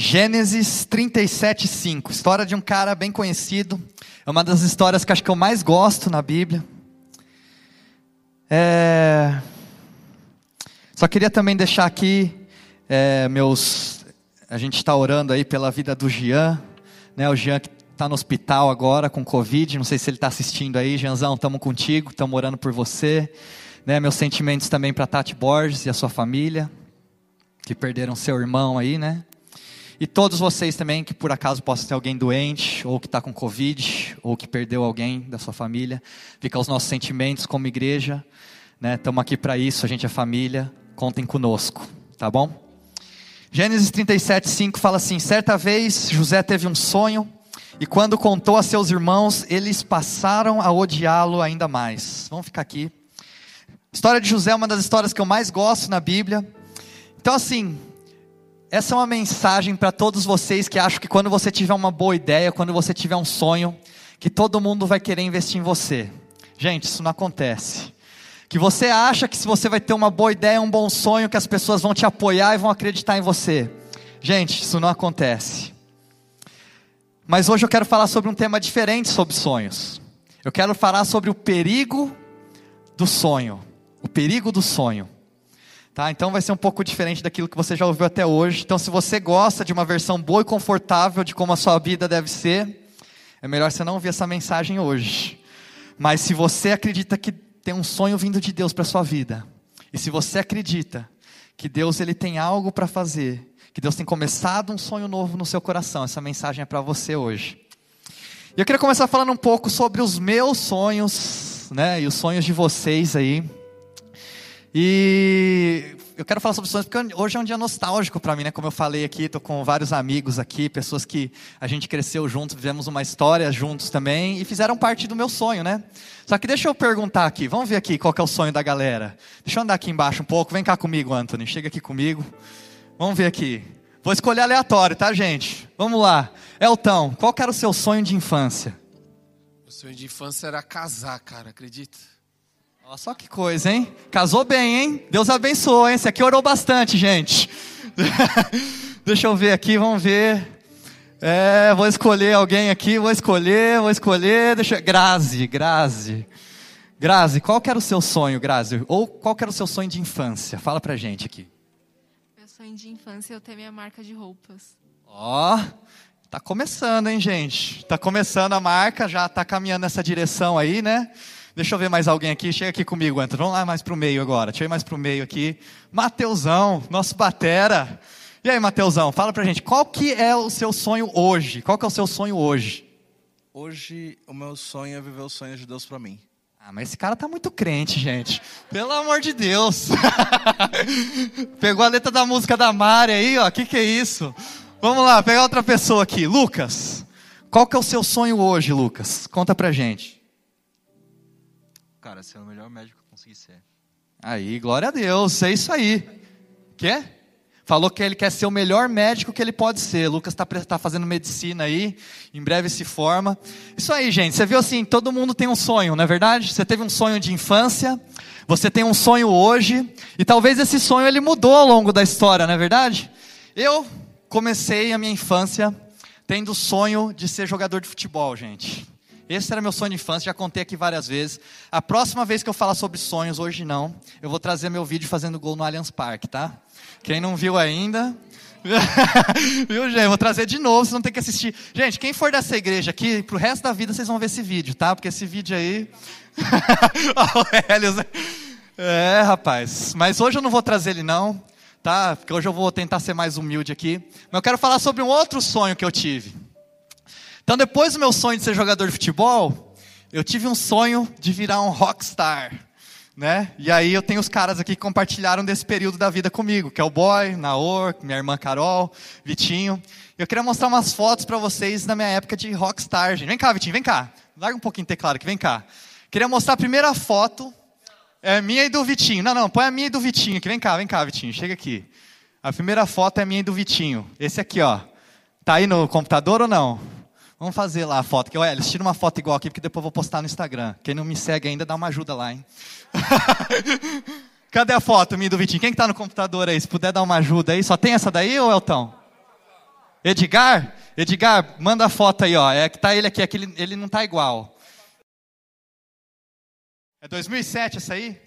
Gênesis 37, 5. História de um cara bem conhecido. É uma das histórias que acho que eu mais gosto na Bíblia. É... Só queria também deixar aqui é, meus. A gente está orando aí pela vida do Jean, né? O Jean que está no hospital agora com Covid. Não sei se ele está assistindo aí, Jeanzão. Estamos contigo, estamos orando por você. Né? Meus sentimentos também para Tati Borges e a sua família que perderam seu irmão aí, né? E todos vocês também que por acaso possam ter alguém doente, ou que está com Covid, ou que perdeu alguém da sua família. Fica os nossos sentimentos como igreja. Estamos né? aqui para isso, a gente é família. Contem conosco, tá bom? Gênesis 37, 5 fala assim: Certa vez José teve um sonho, e quando contou a seus irmãos, eles passaram a odiá-lo ainda mais. Vamos ficar aqui. A história de José é uma das histórias que eu mais gosto na Bíblia. Então, assim, essa é uma mensagem para todos vocês que acham que quando você tiver uma boa ideia, quando você tiver um sonho, que todo mundo vai querer investir em você. Gente, isso não acontece. Que você acha que se você vai ter uma boa ideia, um bom sonho, que as pessoas vão te apoiar e vão acreditar em você. Gente, isso não acontece. Mas hoje eu quero falar sobre um tema diferente sobre sonhos. Eu quero falar sobre o perigo do sonho. O perigo do sonho. Tá? Então vai ser um pouco diferente daquilo que você já ouviu até hoje. Então, se você gosta de uma versão boa e confortável de como a sua vida deve ser, é melhor você não ouvir essa mensagem hoje. Mas se você acredita que tem um sonho vindo de Deus para sua vida, e se você acredita que Deus ele tem algo para fazer, que Deus tem começado um sonho novo no seu coração, essa mensagem é para você hoje. E eu queria começar falando um pouco sobre os meus sonhos, né, e os sonhos de vocês aí. E eu quero falar sobre sonhos porque hoje é um dia nostálgico para mim, né? Como eu falei aqui, estou com vários amigos aqui, pessoas que a gente cresceu juntos, vivemos uma história juntos também e fizeram parte do meu sonho, né? Só que deixa eu perguntar aqui, vamos ver aqui qual é o sonho da galera. Deixa eu andar aqui embaixo um pouco, vem cá comigo, Anthony, chega aqui comigo. Vamos ver aqui. Vou escolher aleatório, tá, gente? Vamos lá. Elton, qual era o seu sonho de infância? O sonho de infância era casar, cara, acredita? Olha só que coisa, hein? Casou bem, hein? Deus abençoou, hein? Esse aqui orou bastante, gente. Deixa eu ver aqui, vamos ver. É, vou escolher alguém aqui, vou escolher, vou escolher. Deixa. Grazi, Grazi. Grazi, qual que era o seu sonho, Grazi? Ou qual que era o seu sonho de infância? Fala pra gente aqui. Meu sonho de infância é eu ter minha marca de roupas. Ó, oh, tá começando, hein, gente? Tá começando a marca, já tá caminhando nessa direção aí, né? Deixa eu ver mais alguém aqui. Chega aqui comigo, Antônio. Vamos lá mais para o meio agora. Chega mais para o meio aqui. Mateusão, nosso batera. E aí, Mateusão, fala pra gente, qual que é o seu sonho hoje? Qual que é o seu sonho hoje? Hoje, o meu sonho é viver os sonhos de Deus para mim. Ah, mas esse cara tá muito crente, gente. Pelo amor de Deus. Pegou a letra da música da Mari aí, ó. Que que é isso? Vamos lá, pegar outra pessoa aqui. Lucas, qual que é o seu sonho hoje, Lucas? Conta pra gente. Cara, ser o melhor médico que eu consegui ser. Aí, glória a Deus, é isso aí. Quer? Falou que ele quer ser o melhor médico que ele pode ser. Lucas está tá fazendo medicina aí, em breve se forma. Isso aí, gente. Você viu assim, todo mundo tem um sonho, não é verdade? Você teve um sonho de infância, você tem um sonho hoje, e talvez esse sonho ele mudou ao longo da história, não é verdade? Eu comecei a minha infância tendo o sonho de ser jogador de futebol, gente. Esse era meu sonho de infância, já contei aqui várias vezes. A próxima vez que eu falar sobre sonhos, hoje não, eu vou trazer meu vídeo fazendo gol no Allianz Parque, tá? Quem não viu ainda, Viu, gente? Vou trazer de novo, vocês vão ter que assistir. Gente, quem for dessa igreja aqui, pro resto da vida vocês vão ver esse vídeo, tá? Porque esse vídeo aí. É, rapaz. Mas hoje eu não vou trazer ele, não, tá? Porque hoje eu vou tentar ser mais humilde aqui. Mas eu quero falar sobre um outro sonho que eu tive. Então, depois do meu sonho de ser jogador de futebol, eu tive um sonho de virar um rockstar. Né? E aí eu tenho os caras aqui que compartilharam desse período da vida comigo, que é o Boy, Naor, minha irmã Carol, Vitinho. Eu queria mostrar umas fotos para vocês da minha época de rockstar, gente. Vem cá, Vitinho, vem cá. Larga um pouquinho o teclado aqui, vem cá. Queria mostrar a primeira foto, é minha e do Vitinho. Não, não, põe a minha e do Vitinho aqui. Vem cá, vem cá, Vitinho, chega aqui. A primeira foto é minha e do Vitinho. Esse aqui, ó. Tá aí no computador ou não? Vamos fazer lá a foto. Que, olha, eles tiram uma foto igual aqui, porque depois eu vou postar no Instagram. Quem não me segue ainda, dá uma ajuda lá, hein? Cadê a foto, minha do Vitinho? Quem que tá no computador aí? Se puder dar uma ajuda aí. Só tem essa daí ou Elton? Edgar? Edgar, manda a foto aí, ó. É que tá ele aqui, aquele, ele não tá igual. É 2007 essa aí?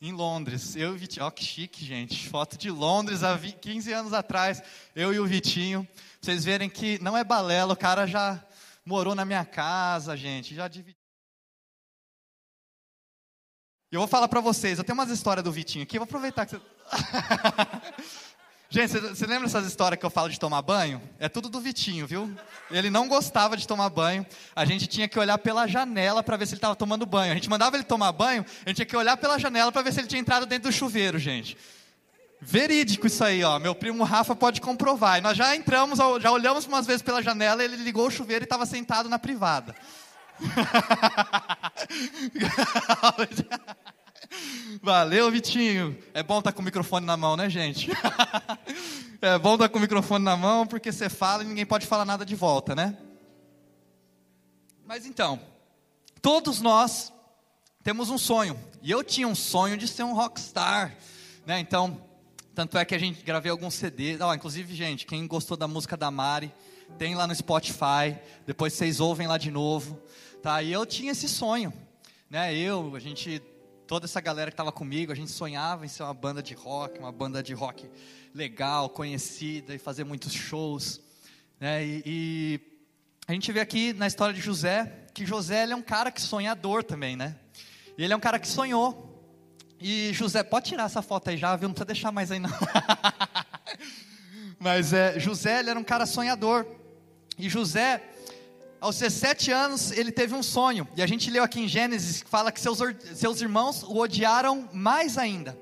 Em Londres. Eu e o Vitinho. Ó, que chique, gente. Foto de Londres há 15 anos atrás. Eu e o Vitinho. Vocês verem que não é balela, o cara já morou na minha casa, gente. Já dividiu. E eu vou falar para vocês, eu tenho umas histórias do Vitinho aqui, eu vou aproveitar que você... Gente, você, você lembra essas histórias que eu falo de tomar banho? É tudo do Vitinho, viu? Ele não gostava de tomar banho. A gente tinha que olhar pela janela para ver se ele estava tomando banho. A gente mandava ele tomar banho, a gente tinha que olhar pela janela para ver se ele tinha entrado dentro do chuveiro, gente. Verídico isso aí, ó. Meu primo Rafa pode comprovar. E nós já entramos, já olhamos umas vezes pela janela, ele ligou o chuveiro e estava sentado na privada. Valeu, Vitinho. É bom estar tá com o microfone na mão, né, gente? é bom estar tá com o microfone na mão porque você fala e ninguém pode falar nada de volta, né? Mas então, todos nós temos um sonho. E eu tinha um sonho de ser um rockstar, né? Então, tanto é que a gente gravei alguns CDs. Inclusive, gente, quem gostou da música da Mari, tem lá no Spotify. Depois vocês ouvem lá de novo, tá? E eu tinha esse sonho, né? Eu, a gente toda essa galera que estava comigo, a gente sonhava em ser uma banda de rock, uma banda de rock legal, conhecida e fazer muitos shows. Né? E, e a gente vê aqui na história de José que José é um cara que sonhador também, né? E ele é um cara que sonhou. E José, pode tirar essa foto aí já, viu? Não precisa deixar mais aí não. Mas é, José ele era um cara sonhador. E José, aos 17 anos, ele teve um sonho. E a gente leu aqui em Gênesis que fala que seus, seus irmãos o odiaram mais ainda.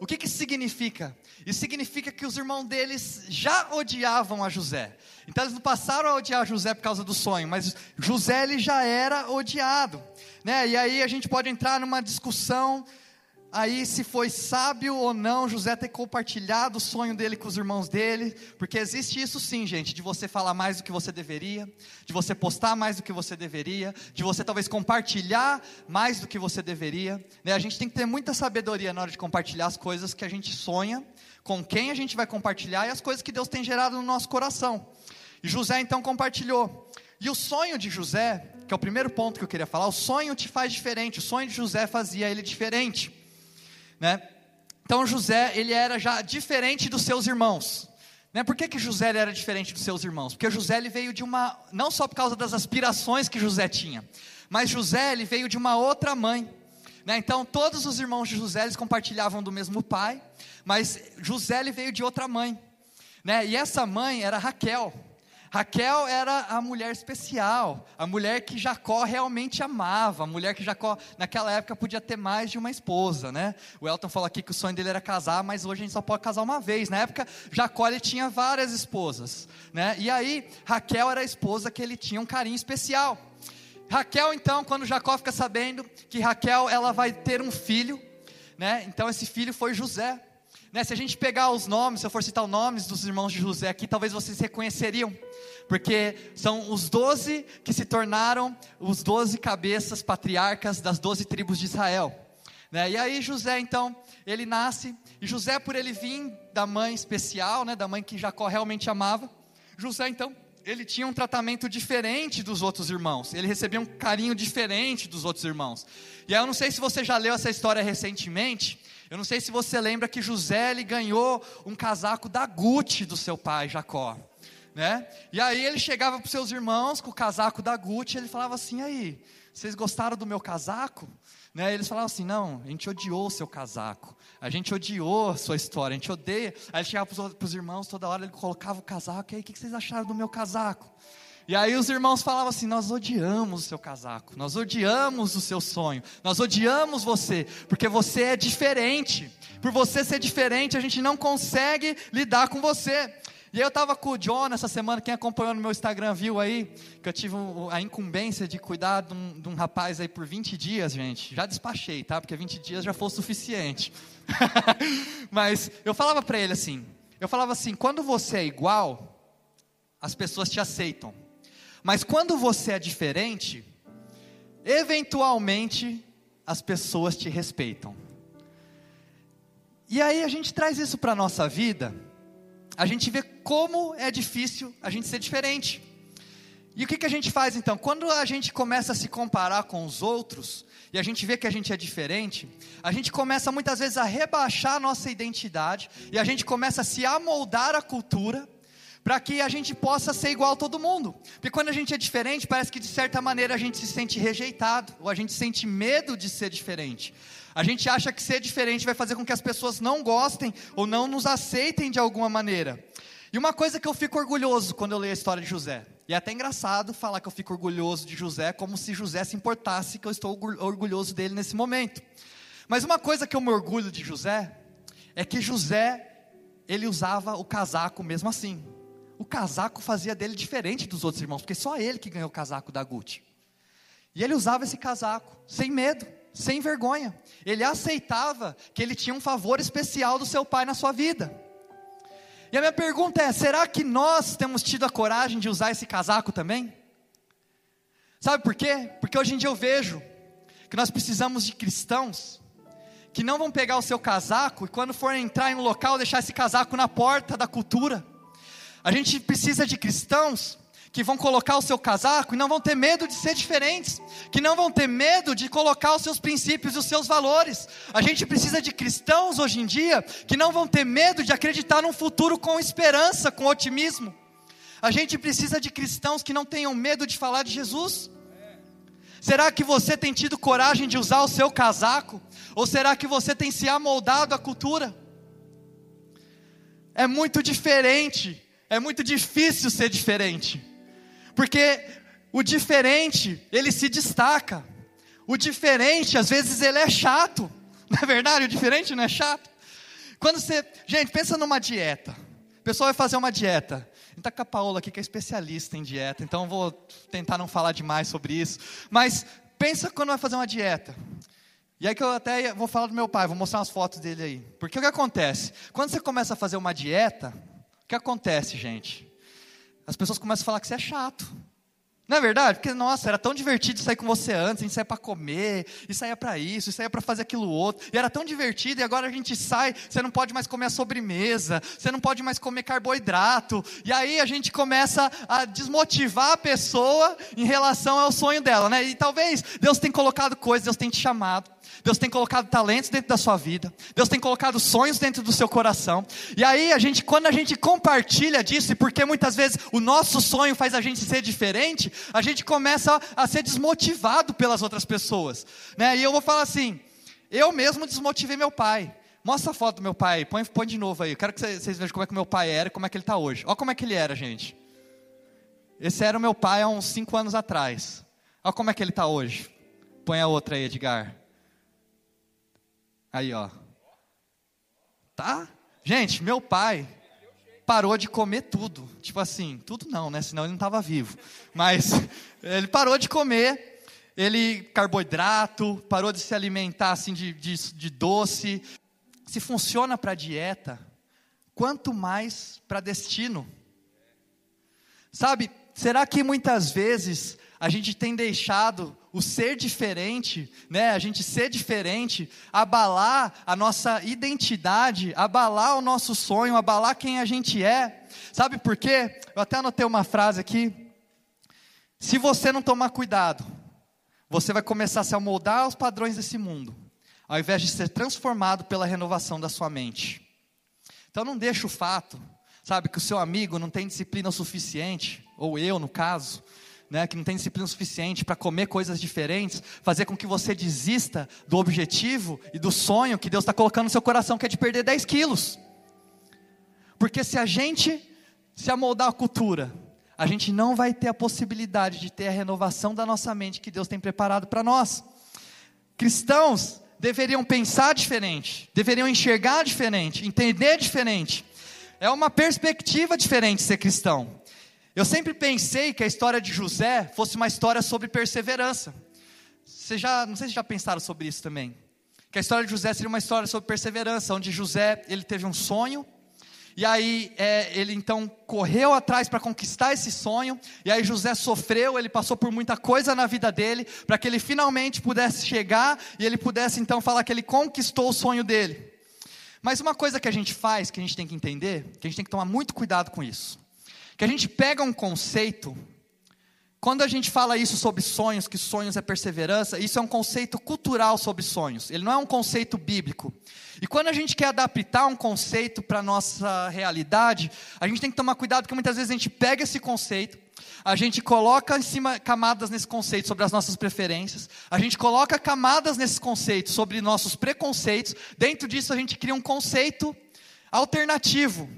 O que, que isso significa? Isso significa que os irmãos deles já odiavam a José. Então eles não passaram a odiar José por causa do sonho, mas José ele já era odiado. Né? E aí a gente pode entrar numa discussão aí se foi sábio ou não José ter compartilhado o sonho dele com os irmãos dele, porque existe isso sim, gente, de você falar mais do que você deveria, de você postar mais do que você deveria, de você talvez compartilhar mais do que você deveria. Né? A gente tem que ter muita sabedoria na hora de compartilhar as coisas que a gente sonha, com quem a gente vai compartilhar e as coisas que Deus tem gerado no nosso coração. E José então compartilhou. E o sonho de José, que é o primeiro ponto que eu queria falar, o sonho te faz diferente, o sonho de José fazia ele diferente né? Então José, ele era já diferente dos seus irmãos. Né? Por que, que José era diferente dos seus irmãos? Porque José ele veio de uma, não só por causa das aspirações que José tinha, mas José ele veio de uma outra mãe. Né? Então todos os irmãos de José eles compartilhavam do mesmo pai, mas José ele veio de outra mãe. Né? E essa mãe era Raquel. Raquel era a mulher especial, a mulher que Jacó realmente amava, a mulher que Jacó, naquela época, podia ter mais de uma esposa, né? O Elton falou aqui que o sonho dele era casar, mas hoje a gente só pode casar uma vez. Na época, Jacó ele tinha várias esposas, né? E aí, Raquel era a esposa que ele tinha um carinho especial. Raquel, então, quando Jacó fica sabendo que Raquel ela vai ter um filho, né? Então esse filho foi José. Né, se a gente pegar os nomes, se eu for citar os nomes dos irmãos de José aqui, talvez vocês reconheceriam, porque são os doze que se tornaram os doze cabeças patriarcas das doze tribos de Israel. Né, e aí José, então, ele nasce, e José, por ele vir da mãe especial, né, da mãe que Jacó realmente amava, José, então, ele tinha um tratamento diferente dos outros irmãos, ele recebia um carinho diferente dos outros irmãos. E aí eu não sei se você já leu essa história recentemente, eu não sei se você lembra que José ele ganhou um casaco da Gucci do seu pai Jacó, né? E aí ele chegava para os seus irmãos com o casaco da Gucci, ele falava assim: "Aí, vocês gostaram do meu casaco?" Né? Eles falavam assim: "Não, a gente odiou o seu casaco. A gente odiou a sua história, a gente odeia". Aí ele chegava para os irmãos toda hora, ele colocava o casaco, e aí o que vocês acharam do meu casaco? E aí os irmãos falavam assim: Nós odiamos o seu casaco, nós odiamos o seu sonho, nós odiamos você, porque você é diferente. Por você ser diferente, a gente não consegue lidar com você. E eu estava com o John essa semana, quem acompanhou no meu Instagram viu aí, que eu tive a incumbência de cuidar de um, de um rapaz aí por 20 dias, gente. Já despachei, tá? Porque 20 dias já foi o suficiente. Mas eu falava para ele assim, eu falava assim, quando você é igual, as pessoas te aceitam. Mas quando você é diferente, eventualmente as pessoas te respeitam. E aí a gente traz isso para a nossa vida, a gente vê como é difícil a gente ser diferente. E o que, que a gente faz então? Quando a gente começa a se comparar com os outros, e a gente vê que a gente é diferente, a gente começa muitas vezes a rebaixar a nossa identidade, e a gente começa a se amoldar à cultura, para que a gente possa ser igual a todo mundo. Porque quando a gente é diferente, parece que de certa maneira a gente se sente rejeitado, ou a gente sente medo de ser diferente. A gente acha que ser diferente vai fazer com que as pessoas não gostem ou não nos aceitem de alguma maneira. E uma coisa que eu fico orgulhoso quando eu leio a história de José, e é até engraçado falar que eu fico orgulhoso de José, como se José se importasse que eu estou orgulhoso dele nesse momento. Mas uma coisa que eu me orgulho de José, é que José, ele usava o casaco mesmo assim. O casaco fazia dele diferente dos outros irmãos, porque só ele que ganhou o casaco da Gucci. E ele usava esse casaco, sem medo, sem vergonha. Ele aceitava que ele tinha um favor especial do seu pai na sua vida. E a minha pergunta é: será que nós temos tido a coragem de usar esse casaco também? Sabe por quê? Porque hoje em dia eu vejo que nós precisamos de cristãos que não vão pegar o seu casaco e quando for entrar em um local deixar esse casaco na porta da cultura. A gente precisa de cristãos que vão colocar o seu casaco e não vão ter medo de ser diferentes, que não vão ter medo de colocar os seus princípios e os seus valores. A gente precisa de cristãos hoje em dia que não vão ter medo de acreditar num futuro com esperança, com otimismo. A gente precisa de cristãos que não tenham medo de falar de Jesus. Será que você tem tido coragem de usar o seu casaco? Ou será que você tem se amoldado à cultura? É muito diferente, é muito difícil ser diferente. Porque o diferente, ele se destaca. O diferente, às vezes, ele é chato. Não é verdade? O diferente não é chato. Quando você. Gente, pensa numa dieta. O pessoal vai fazer uma dieta. Está com a Paola aqui, que é especialista em dieta, então vou tentar não falar demais sobre isso. Mas pensa quando vai fazer uma dieta. E aí que eu até vou falar do meu pai, vou mostrar umas fotos dele aí. Porque o que acontece? Quando você começa a fazer uma dieta, o que acontece, gente? as pessoas começam a falar que você é chato. Não é verdade? Porque, nossa, era tão divertido sair com você antes, a gente saía para comer, e saía para isso, e saía para fazer aquilo outro, e era tão divertido, e agora a gente sai, você não pode mais comer a sobremesa, você não pode mais comer carboidrato, e aí a gente começa a desmotivar a pessoa em relação ao sonho dela, né? E talvez Deus tenha colocado coisas, Deus tenha te chamado, Deus tem colocado talentos dentro da sua vida. Deus tem colocado sonhos dentro do seu coração. E aí a gente, quando a gente compartilha disso, e porque muitas vezes o nosso sonho faz a gente ser diferente, a gente começa a, ser desmotivado pelas outras pessoas, né? E eu vou falar assim, eu mesmo desmotivei meu pai. Mostra a foto do meu pai, põe, põe de novo aí. Eu quero que vocês vejam como é que meu pai era e como é que ele está hoje. Olha como é que ele era, gente. Esse era o meu pai há uns cinco anos atrás. Olha como é que ele está hoje. Põe a outra aí, Edgar. Aí, ó. Tá? Gente, meu pai parou de comer tudo. Tipo assim, tudo não, né? Senão ele não estava vivo. Mas ele parou de comer. Ele, carboidrato, parou de se alimentar assim de, de, de doce. Se funciona para dieta, quanto mais para destino. Sabe, será que muitas vezes a gente tem deixado o ser diferente, né, a gente ser diferente, abalar a nossa identidade, abalar o nosso sonho, abalar quem a gente é. Sabe por quê? Eu até anotei uma frase aqui. Se você não tomar cuidado, você vai começar a se amoldar aos padrões desse mundo, ao invés de ser transformado pela renovação da sua mente. Então não deixe o fato, sabe, que o seu amigo não tem disciplina o suficiente, ou eu no caso, né, que não tem disciplina suficiente para comer coisas diferentes, fazer com que você desista do objetivo e do sonho que Deus está colocando no seu coração, que é de perder 10 quilos. Porque se a gente se amoldar à cultura, a gente não vai ter a possibilidade de ter a renovação da nossa mente que Deus tem preparado para nós. Cristãos deveriam pensar diferente, deveriam enxergar diferente, entender diferente. É uma perspectiva diferente ser cristão. Eu sempre pensei que a história de José fosse uma história sobre perseverança. Você já, não sei se já pensaram sobre isso também. Que a história de José seria uma história sobre perseverança, onde José ele teve um sonho e aí é, ele então correu atrás para conquistar esse sonho. E aí José sofreu, ele passou por muita coisa na vida dele para que ele finalmente pudesse chegar e ele pudesse então falar que ele conquistou o sonho dele. Mas uma coisa que a gente faz, que a gente tem que entender, que a gente tem que tomar muito cuidado com isso, que a gente pega um conceito, quando a gente fala isso sobre sonhos, que sonhos é perseverança, isso é um conceito cultural sobre sonhos, ele não é um conceito bíblico. E quando a gente quer adaptar um conceito para a nossa realidade, a gente tem que tomar cuidado, porque muitas vezes a gente pega esse conceito, a gente coloca em cima camadas nesse conceito sobre as nossas preferências, a gente coloca camadas nesse conceito sobre nossos preconceitos, dentro disso a gente cria um conceito alternativo.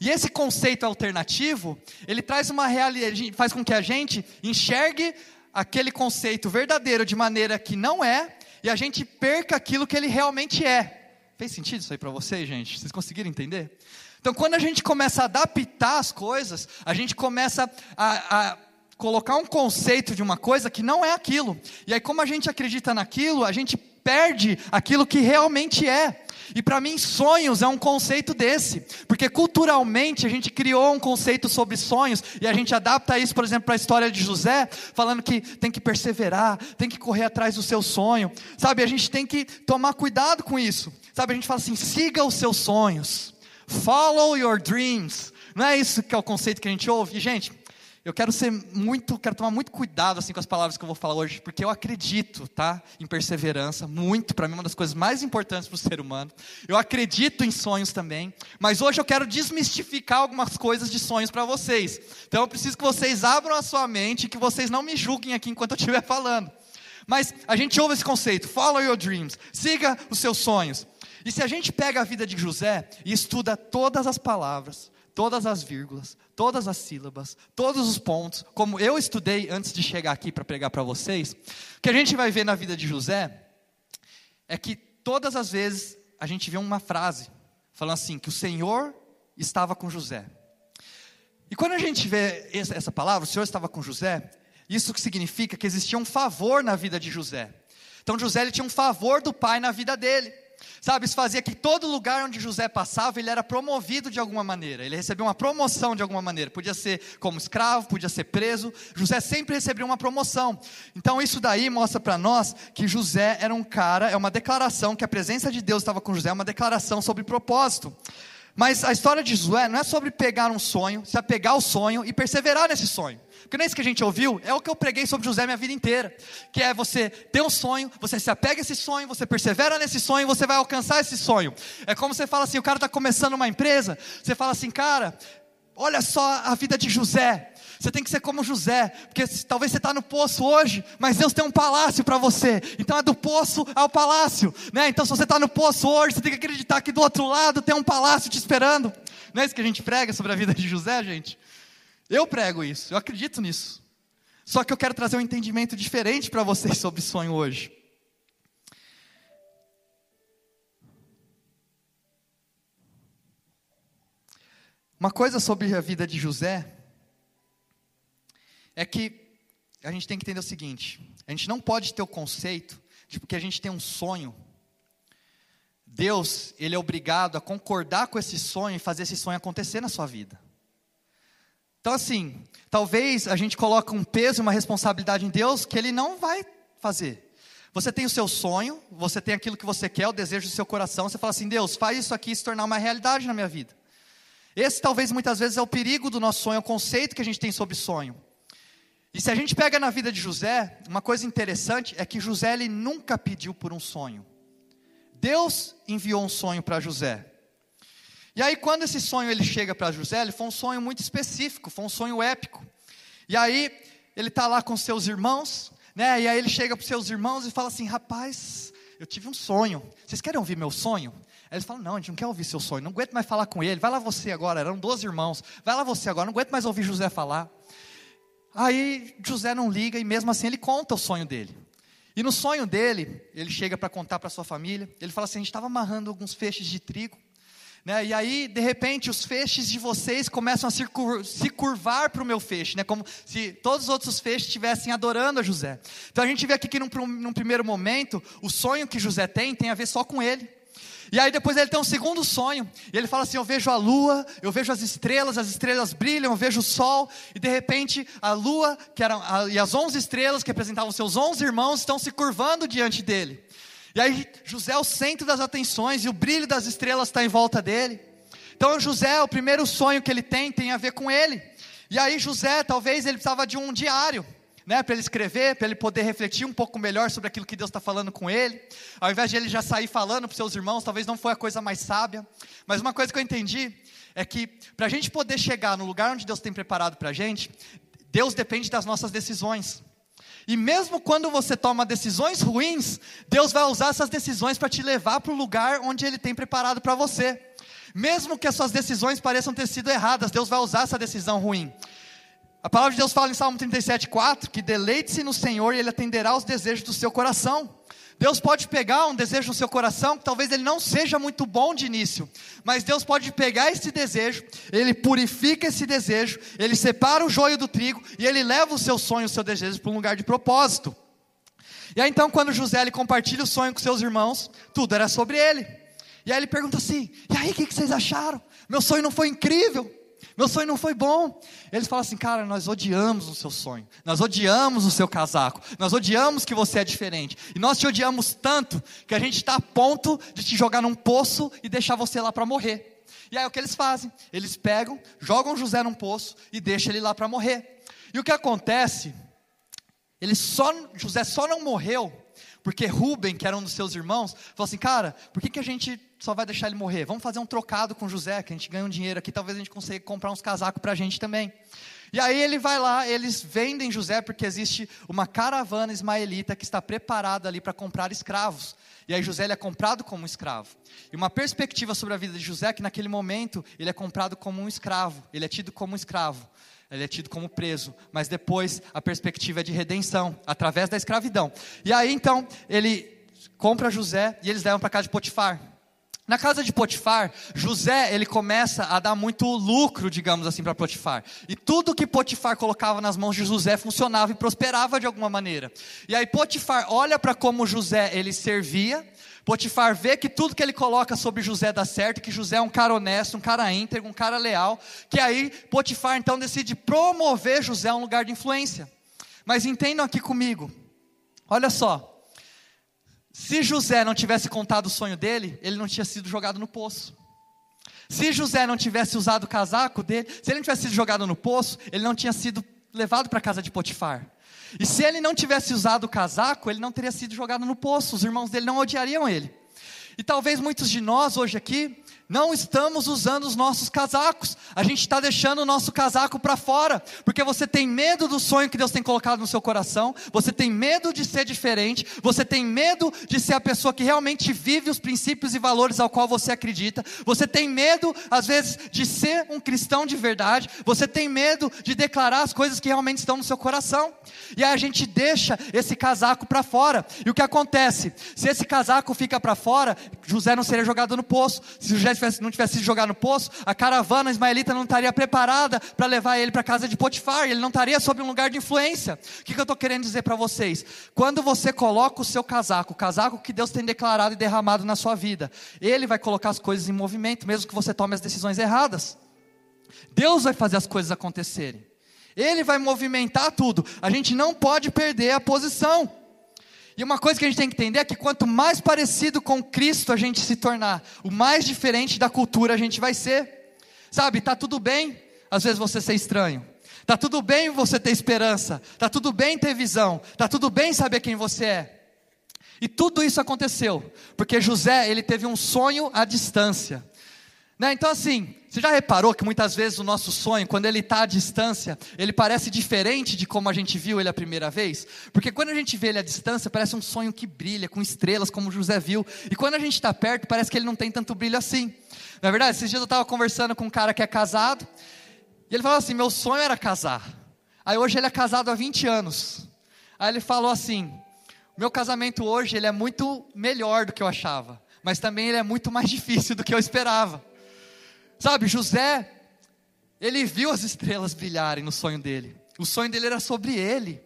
E esse conceito alternativo, ele traz uma realidade, faz com que a gente enxergue aquele conceito verdadeiro de maneira que não é, e a gente perca aquilo que ele realmente é. Fez sentido isso aí para vocês, gente? Vocês conseguiram entender? Então, quando a gente começa a adaptar as coisas, a gente começa a, a colocar um conceito de uma coisa que não é aquilo. E aí, como a gente acredita naquilo, a gente perde aquilo que realmente é. E para mim, sonhos é um conceito desse, porque culturalmente a gente criou um conceito sobre sonhos e a gente adapta isso, por exemplo, para a história de José, falando que tem que perseverar, tem que correr atrás do seu sonho, sabe? A gente tem que tomar cuidado com isso, sabe? A gente fala assim: siga os seus sonhos, follow your dreams. Não é isso que é o conceito que a gente ouve? E, gente, eu quero ser muito, quero tomar muito cuidado assim com as palavras que eu vou falar hoje, porque eu acredito, tá, em perseverança, muito, para mim uma das coisas mais importantes para o ser humano. Eu acredito em sonhos também, mas hoje eu quero desmistificar algumas coisas de sonhos para vocês. Então eu preciso que vocês abram a sua mente, que vocês não me julguem aqui enquanto eu estiver falando. Mas a gente ouve esse conceito, follow your dreams, siga os seus sonhos. E se a gente pega a vida de José e estuda todas as palavras, todas as vírgulas, todas as sílabas, todos os pontos, como eu estudei antes de chegar aqui para pregar para vocês, o que a gente vai ver na vida de José é que todas as vezes a gente vê uma frase falando assim, que o Senhor estava com José. E quando a gente vê essa palavra, o Senhor estava com José, isso que significa que existia um favor na vida de José. Então José ele tinha um favor do pai na vida dele. Sabe, isso fazia que todo lugar onde José passava, ele era promovido de alguma maneira. Ele recebia uma promoção de alguma maneira. Podia ser como escravo, podia ser preso. José sempre recebia uma promoção. Então isso daí mostra para nós que José era um cara, é uma declaração que a presença de Deus estava com José, é uma declaração sobre propósito. Mas a história de Josué não é sobre pegar um sonho, se apegar ao sonho e perseverar nesse sonho. Porque não é isso que a gente ouviu, é o que eu preguei sobre José minha vida inteira. Que é você ter um sonho, você se apega a esse sonho, você persevera nesse sonho, você vai alcançar esse sonho. É como você fala assim: o cara está começando uma empresa, você fala assim, cara, olha só a vida de José. Você tem que ser como José, porque talvez você está no poço hoje, mas Deus tem um palácio para você. Então é do poço ao palácio, né? Então se você está no poço hoje, você tem que acreditar que do outro lado tem um palácio te esperando. Não é isso que a gente prega sobre a vida de José, gente? Eu prego isso, eu acredito nisso. Só que eu quero trazer um entendimento diferente para vocês sobre sonho hoje. Uma coisa sobre a vida de José que a gente tem que entender o seguinte: a gente não pode ter o conceito de porque a gente tem um sonho, Deus, ele é obrigado a concordar com esse sonho e fazer esse sonho acontecer na sua vida. Então, assim, talvez a gente coloque um peso e uma responsabilidade em Deus que Ele não vai fazer. Você tem o seu sonho, você tem aquilo que você quer, o desejo do seu coração, você fala assim: Deus, faz isso aqui se tornar uma realidade na minha vida. Esse talvez muitas vezes é o perigo do nosso sonho, é o conceito que a gente tem sobre sonho. E se a gente pega na vida de José, uma coisa interessante é que José ele nunca pediu por um sonho. Deus enviou um sonho para José. E aí quando esse sonho ele chega para José, ele foi um sonho muito específico, foi um sonho épico. E aí ele está lá com seus irmãos, né? E aí ele chega para seus irmãos e fala assim: rapaz, eu tive um sonho. Vocês querem ouvir meu sonho? Aí eles falam: não, a gente não quer ouvir seu sonho, não aguento mais falar com ele. Vai lá você agora, eram 12 irmãos. Vai lá você agora, não aguento mais ouvir José falar. Aí José não liga e mesmo assim ele conta o sonho dele. E no sonho dele, ele chega para contar para sua família. Ele fala assim: a gente estava amarrando alguns feixes de trigo. Né? E aí, de repente, os feixes de vocês começam a se, cur se curvar para o meu feixe, né? como se todos os outros feixes estivessem adorando a José. Então a gente vê aqui que num, num primeiro momento, o sonho que José tem tem a ver só com ele. E aí depois ele tem um segundo sonho, e ele fala assim: Eu vejo a lua, eu vejo as estrelas, as estrelas brilham, eu vejo o sol, e de repente a lua que era, a, e as onze estrelas que representavam seus onze irmãos estão se curvando diante dele. E aí José é o centro das atenções e o brilho das estrelas está em volta dele. Então José, o primeiro sonho que ele tem tem a ver com ele. E aí José, talvez ele precisava de um diário, né, para ele escrever, para ele poder refletir um pouco melhor sobre aquilo que Deus está falando com ele. Ao invés de ele já sair falando para seus irmãos, talvez não foi a coisa mais sábia. Mas uma coisa que eu entendi é que para a gente poder chegar no lugar onde Deus tem preparado para a gente, Deus depende das nossas decisões. E mesmo quando você toma decisões ruins, Deus vai usar essas decisões para te levar para o lugar onde Ele tem preparado para você. Mesmo que as suas decisões pareçam ter sido erradas, Deus vai usar essa decisão ruim. A palavra de Deus fala em Salmo 37,4 que deleite-se no Senhor e Ele atenderá os desejos do seu coração. Deus pode pegar um desejo no seu coração que talvez ele não seja muito bom de início, mas Deus pode pegar esse desejo, ele purifica esse desejo, ele separa o joio do trigo e ele leva o seu sonho, o seu desejo para um lugar de propósito. E aí então, quando José ele compartilha o sonho com seus irmãos, tudo era sobre ele. E aí ele pergunta assim: e aí, o que, que vocês acharam? Meu sonho não foi incrível? Meu sonho não foi bom. Eles falam assim, cara, nós odiamos o seu sonho, nós odiamos o seu casaco, nós odiamos que você é diferente, e nós te odiamos tanto que a gente está a ponto de te jogar num poço e deixar você lá para morrer. E aí o que eles fazem? Eles pegam, jogam José num poço e deixam ele lá para morrer. E o que acontece? Ele só, José só não morreu porque Rubem, que era um dos seus irmãos, falou assim: Cara, por que, que a gente só vai deixar ele morrer? Vamos fazer um trocado com José, que a gente ganha um dinheiro aqui, talvez a gente consiga comprar uns casacos para a gente também. E aí ele vai lá, eles vendem José, porque existe uma caravana ismaelita que está preparada ali para comprar escravos. E aí José é comprado como um escravo. E uma perspectiva sobre a vida de José é que naquele momento ele é comprado como um escravo, ele é tido como um escravo ele é tido como preso, mas depois a perspectiva é de redenção, através da escravidão. E aí então, ele compra José e eles levam para casa de Potifar. Na casa de Potifar, José, ele começa a dar muito lucro, digamos assim, para Potifar. E tudo que Potifar colocava nas mãos de José funcionava e prosperava de alguma maneira. E aí Potifar olha para como José ele servia, Potifar vê que tudo que ele coloca sobre José dá certo, que José é um cara honesto, um cara íntegro, um cara leal, que aí Potifar então decide promover José a um lugar de influência. Mas entendam aqui comigo, olha só, se José não tivesse contado o sonho dele, ele não tinha sido jogado no poço. Se José não tivesse usado o casaco dele, se ele não tivesse sido jogado no poço, ele não tinha sido levado para a casa de Potifar. E se ele não tivesse usado o casaco, ele não teria sido jogado no poço, os irmãos dele não odiariam ele. E talvez muitos de nós hoje aqui não estamos usando os nossos casacos. A gente está deixando o nosso casaco para fora, porque você tem medo do sonho que Deus tem colocado no seu coração, você tem medo de ser diferente, você tem medo de ser a pessoa que realmente vive os princípios e valores ao qual você acredita, você tem medo, às vezes, de ser um cristão de verdade, você tem medo de declarar as coisas que realmente estão no seu coração, e aí a gente deixa esse casaco para fora. E o que acontece? Se esse casaco fica para fora, José não seria jogado no poço. Se José tivesse, não tivesse jogado no poço, a caravana ismaelita não estaria preparada para levar ele para a casa de Potifar, ele não estaria sob um lugar de influência. O que, que eu estou querendo dizer para vocês? Quando você coloca o seu casaco, o casaco que Deus tem declarado e derramado na sua vida, ele vai colocar as coisas em movimento, mesmo que você tome as decisões erradas. Deus vai fazer as coisas acontecerem. Ele vai movimentar tudo. A gente não pode perder a posição. E uma coisa que a gente tem que entender é que quanto mais parecido com Cristo a gente se tornar, o mais diferente da cultura a gente vai ser. Sabe, tá tudo bem às vezes você ser estranho. Tá tudo bem você ter esperança, tá tudo bem ter visão, tá tudo bem saber quem você é. E tudo isso aconteceu porque José, ele teve um sonho à distância. Né? Então, assim, você já reparou que muitas vezes o nosso sonho, quando ele está à distância, ele parece diferente de como a gente viu ele a primeira vez? Porque quando a gente vê ele à distância, parece um sonho que brilha, com estrelas, como José viu. E quando a gente está perto, parece que ele não tem tanto brilho assim. Na é verdade, esses dias eu estava conversando com um cara que é casado, e ele falou assim: meu sonho era casar. Aí hoje ele é casado há 20 anos. Aí ele falou assim: meu casamento hoje ele é muito melhor do que eu achava, mas também ele é muito mais difícil do que eu esperava. Sabe, José, ele viu as estrelas brilharem no sonho dele. O sonho dele era sobre ele.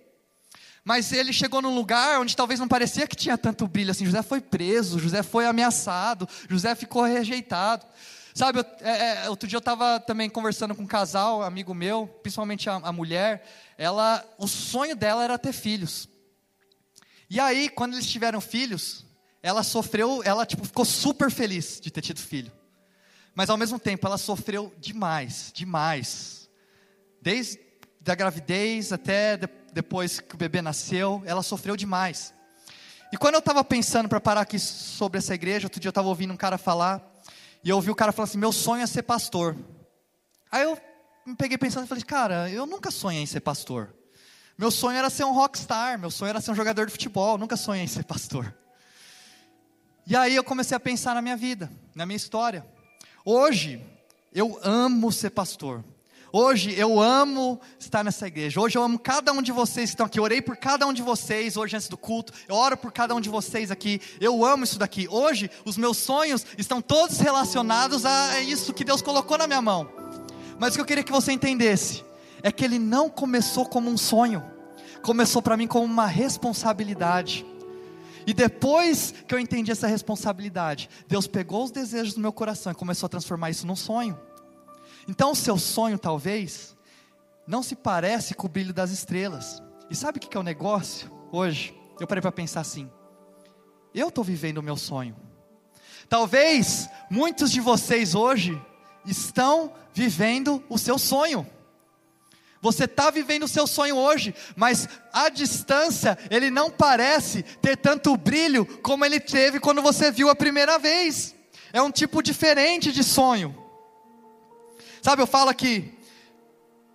Mas ele chegou num lugar onde talvez não parecia que tinha tanto brilho assim. José foi preso, José foi ameaçado, José ficou rejeitado. Sabe, eu, é, é outro dia eu estava também conversando com um casal, amigo meu, principalmente a, a mulher. Ela, o sonho dela era ter filhos. E aí, quando eles tiveram filhos, ela sofreu, ela tipo ficou super feliz de ter tido filho. Mas ao mesmo tempo ela sofreu demais, demais. Desde a gravidez até de, depois que o bebê nasceu, ela sofreu demais. E quando eu estava pensando para parar aqui sobre essa igreja, outro dia eu estava ouvindo um cara falar, e eu ouvi o cara falar assim: meu sonho é ser pastor. Aí eu me peguei pensando e falei: cara, eu nunca sonhei em ser pastor. Meu sonho era ser um rockstar, meu sonho era ser um jogador de futebol, nunca sonhei em ser pastor. E aí eu comecei a pensar na minha vida, na minha história. Hoje, eu amo ser pastor. Hoje eu amo estar nessa igreja. Hoje eu amo cada um de vocês que estão aqui. Eu orei por cada um de vocês hoje antes do culto. Eu oro por cada um de vocês aqui. Eu amo isso daqui. Hoje os meus sonhos estão todos relacionados a isso que Deus colocou na minha mão. Mas o que eu queria que você entendesse é que ele não começou como um sonho. Começou para mim como uma responsabilidade. E depois que eu entendi essa responsabilidade, Deus pegou os desejos do meu coração e começou a transformar isso num sonho. Então o seu sonho talvez não se parece com o brilho das estrelas. E sabe o que é o negócio hoje? Eu parei para pensar assim. Eu estou vivendo o meu sonho. Talvez muitos de vocês hoje estão vivendo o seu sonho. Você está vivendo o seu sonho hoje, mas à distância ele não parece ter tanto brilho como ele teve quando você viu a primeira vez. É um tipo diferente de sonho. Sabe, eu falo que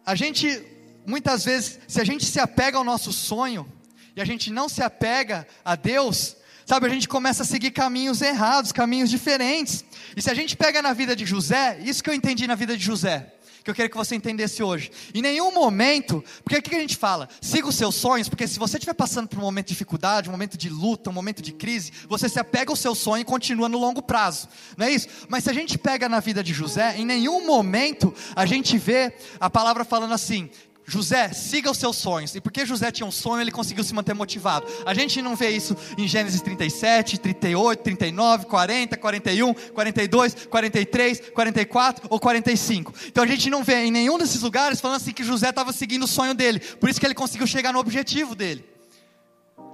a gente, muitas vezes, se a gente se apega ao nosso sonho, e a gente não se apega a Deus, sabe, a gente começa a seguir caminhos errados, caminhos diferentes. E se a gente pega na vida de José, isso que eu entendi na vida de José que eu queria que você entendesse hoje. Em nenhum momento, porque o que a gente fala? Siga os seus sonhos, porque se você estiver passando por um momento de dificuldade, um momento de luta, um momento de crise, você se apega ao seu sonho e continua no longo prazo, não é isso? Mas se a gente pega na vida de José, em nenhum momento a gente vê a palavra falando assim: José, siga os seus sonhos. E porque José tinha um sonho, ele conseguiu se manter motivado. A gente não vê isso em Gênesis 37, 38, 39, 40, 41, 42, 43, 44 ou 45. Então a gente não vê em nenhum desses lugares falando assim que José estava seguindo o sonho dele. Por isso que ele conseguiu chegar no objetivo dele.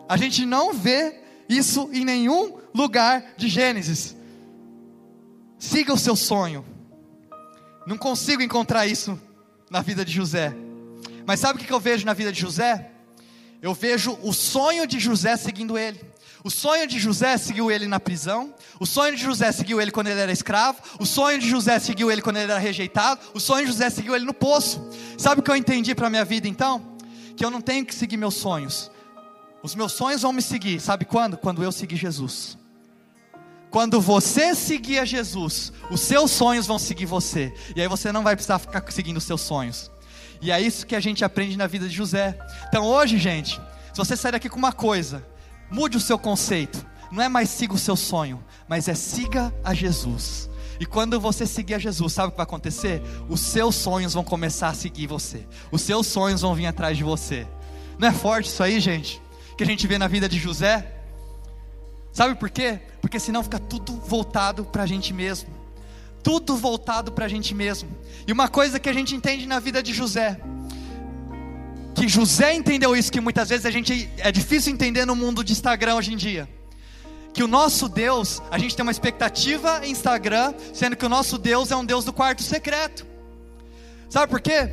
A gente não vê isso em nenhum lugar de Gênesis. Siga o seu sonho. Não consigo encontrar isso na vida de José. Mas sabe o que eu vejo na vida de José? Eu vejo o sonho de José seguindo ele. O sonho de José seguiu ele na prisão. O sonho de José seguiu ele quando ele era escravo. O sonho de José seguiu ele quando ele era rejeitado. O sonho de José seguiu ele no poço. Sabe o que eu entendi para a minha vida então? Que eu não tenho que seguir meus sonhos. Os meus sonhos vão me seguir. Sabe quando? Quando eu seguir Jesus. Quando você seguir a Jesus, os seus sonhos vão seguir você. E aí você não vai precisar ficar seguindo os seus sonhos. E é isso que a gente aprende na vida de José. Então hoje, gente, se você sair daqui com uma coisa, mude o seu conceito. Não é mais siga o seu sonho, mas é siga a Jesus. E quando você seguir a Jesus, sabe o que vai acontecer? Os seus sonhos vão começar a seguir você. Os seus sonhos vão vir atrás de você. Não é forte isso aí, gente? Que a gente vê na vida de José? Sabe por quê? Porque senão fica tudo voltado para a gente mesmo tudo voltado para a gente mesmo. E uma coisa que a gente entende na vida de José, que José entendeu isso, que muitas vezes a gente é difícil entender no mundo de Instagram hoje em dia. Que o nosso Deus, a gente tem uma expectativa em Instagram, sendo que o nosso Deus é um Deus do quarto secreto. Sabe por quê?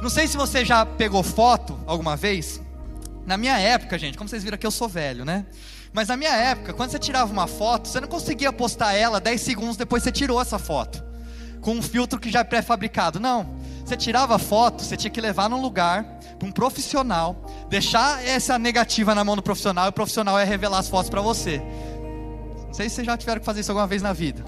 Não sei se você já pegou foto alguma vez. Na minha época, gente, como vocês viram aqui, eu sou velho, né? Mas na minha época, quando você tirava uma foto, você não conseguia postar ela 10 segundos depois você tirou essa foto. Com um filtro que já é pré-fabricado. Não. Você tirava a foto, você tinha que levar num lugar, para um profissional, deixar essa negativa na mão do profissional e o profissional ia revelar as fotos para você. Não sei se vocês já tiveram que fazer isso alguma vez na vida.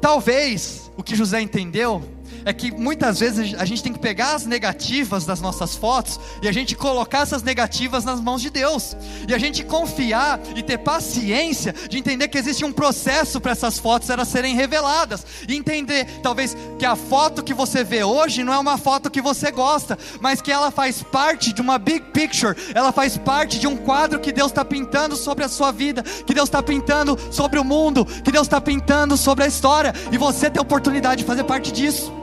Talvez o que José entendeu é que muitas vezes a gente tem que pegar as negativas das nossas fotos e a gente colocar essas negativas nas mãos de Deus. E a gente confiar e ter paciência de entender que existe um processo para essas fotos elas serem reveladas. E entender, talvez, que a foto que você vê hoje não é uma foto que você gosta, mas que ela faz parte de uma big picture, ela faz parte de um quadro que Deus está pintando sobre a sua vida, que Deus está pintando sobre o mundo, que Deus está pintando sobre a história, e você tem a oportunidade de fazer parte disso.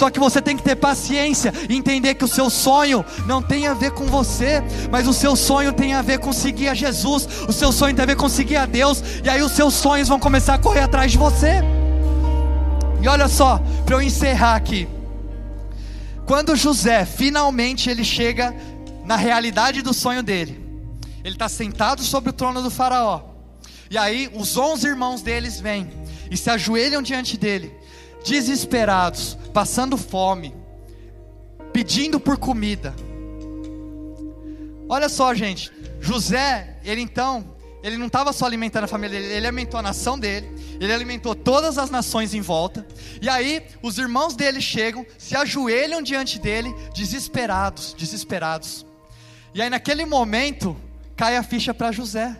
Só que você tem que ter paciência e entender que o seu sonho não tem a ver com você, mas o seu sonho tem a ver com seguir a Jesus, o seu sonho tem a ver com seguir a Deus, e aí os seus sonhos vão começar a correr atrás de você. E olha só, para eu encerrar aqui. Quando José finalmente ele chega na realidade do sonho dele, ele está sentado sobre o trono do faraó. E aí os onze irmãos deles vêm e se ajoelham diante dele, desesperados, passando fome, pedindo por comida. Olha só, gente, José, ele então, ele não estava só alimentando a família dele, ele alimentou a nação dele, ele alimentou todas as nações em volta. E aí, os irmãos dele chegam, se ajoelham diante dele, desesperados, desesperados. E aí, naquele momento, cai a ficha para José.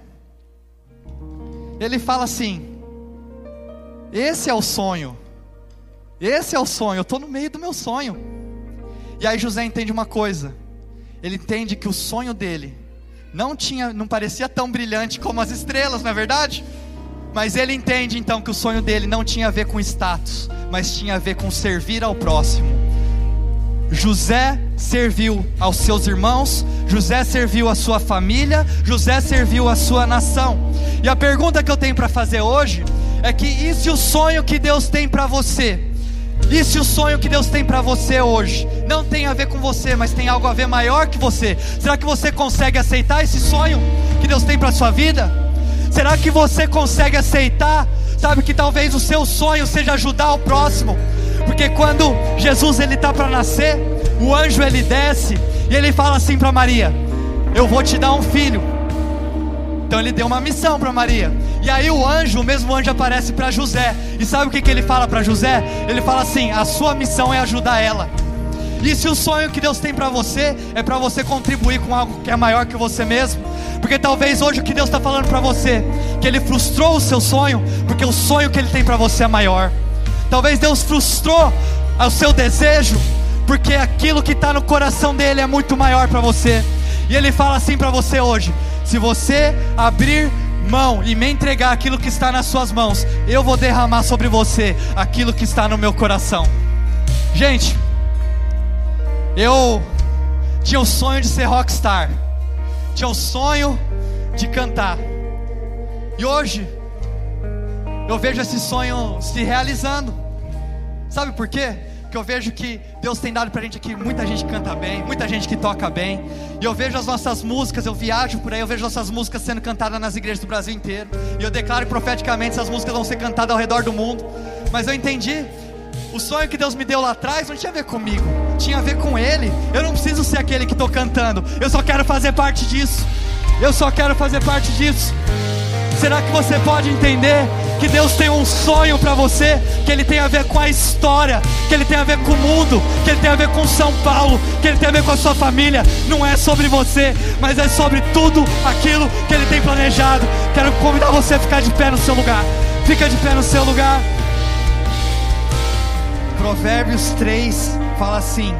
Ele fala assim: Esse é o sonho, esse é o sonho, eu estou no meio do meu sonho. E aí, José entende uma coisa: ele entende que o sonho dele não tinha, não parecia tão brilhante como as estrelas, não é verdade? Mas ele entende então que o sonho dele não tinha a ver com status, mas tinha a ver com servir ao próximo. José serviu aos seus irmãos, José serviu a sua família, José serviu a sua nação. E a pergunta que eu tenho para fazer hoje é que e se o sonho que Deus tem para você? E se o sonho que Deus tem para você hoje não tem a ver com você, mas tem algo a ver maior que você? Será que você consegue aceitar esse sonho que Deus tem para sua vida? Será que você consegue aceitar? Sabe que talvez o seu sonho seja ajudar o próximo. Porque quando Jesus ele tá para nascer, o anjo ele desce e ele fala assim para Maria: "Eu vou te dar um filho". Então ele deu uma missão para Maria. E aí o anjo, o mesmo anjo aparece para José. E sabe o que, que ele fala para José? Ele fala assim: "A sua missão é ajudar ela". E se o sonho que Deus tem para você é para você contribuir com algo que é maior que você mesmo, porque talvez hoje o que Deus está falando para você, que Ele frustrou o seu sonho, porque o sonho que Ele tem para você é maior. Talvez Deus frustrou o seu desejo, porque aquilo que está no coração dele é muito maior para você. E Ele fala assim para você hoje: se você abrir mão e me entregar aquilo que está nas suas mãos, eu vou derramar sobre você aquilo que está no meu coração. Gente, eu tinha o sonho de ser rockstar, tinha o sonho de cantar, e hoje eu vejo esse sonho se realizando. Sabe por quê? Porque eu vejo que Deus tem dado pra gente aqui muita gente que canta bem, muita gente que toca bem. E eu vejo as nossas músicas, eu viajo por aí, eu vejo nossas músicas sendo cantadas nas igrejas do Brasil inteiro. E eu declaro profeticamente essas músicas vão ser cantadas ao redor do mundo. Mas eu entendi o sonho que Deus me deu lá atrás não tinha a ver comigo, tinha a ver com Ele. Eu não preciso ser aquele que estou cantando, eu só quero fazer parte disso. Eu só quero fazer parte disso. Será que você pode entender que Deus tem um sonho para você, que ele tem a ver com a história, que ele tem a ver com o mundo, que ele tem a ver com São Paulo, que ele tem a ver com a sua família? Não é sobre você, mas é sobre tudo aquilo que ele tem planejado. Quero convidar você a ficar de pé no seu lugar. Fica de pé no seu lugar. Provérbios 3 fala assim: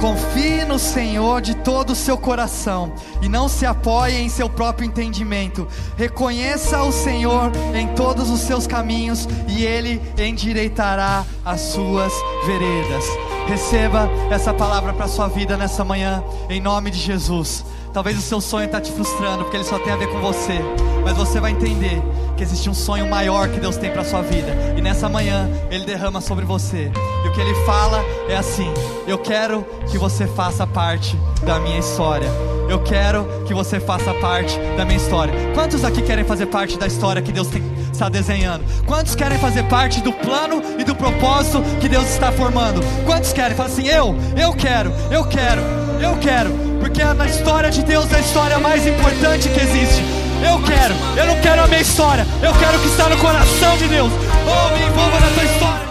Confie no Senhor de todo o seu coração e não se apoie em seu próprio entendimento. Reconheça o Senhor em todos os seus caminhos e ele endireitará as suas veredas. Receba essa palavra para sua vida nessa manhã, em nome de Jesus. Talvez o seu sonho está te frustrando, porque ele só tem a ver com você. Mas você vai entender que existe um sonho maior que Deus tem para sua vida. E nessa manhã ele derrama sobre você. E o que ele fala é assim: Eu quero que você faça parte da minha história. Eu quero que você faça parte da minha história. Quantos aqui querem fazer parte da história que Deus tem, está desenhando? Quantos querem fazer parte do plano e do propósito que Deus está formando? Quantos querem? Fala assim: Eu, eu quero, eu quero, eu quero porque na história de Deus é a história mais importante que existe. Eu quero, eu não quero a minha história, eu quero o que está no coração de Deus. Oh, me envolva na tua história.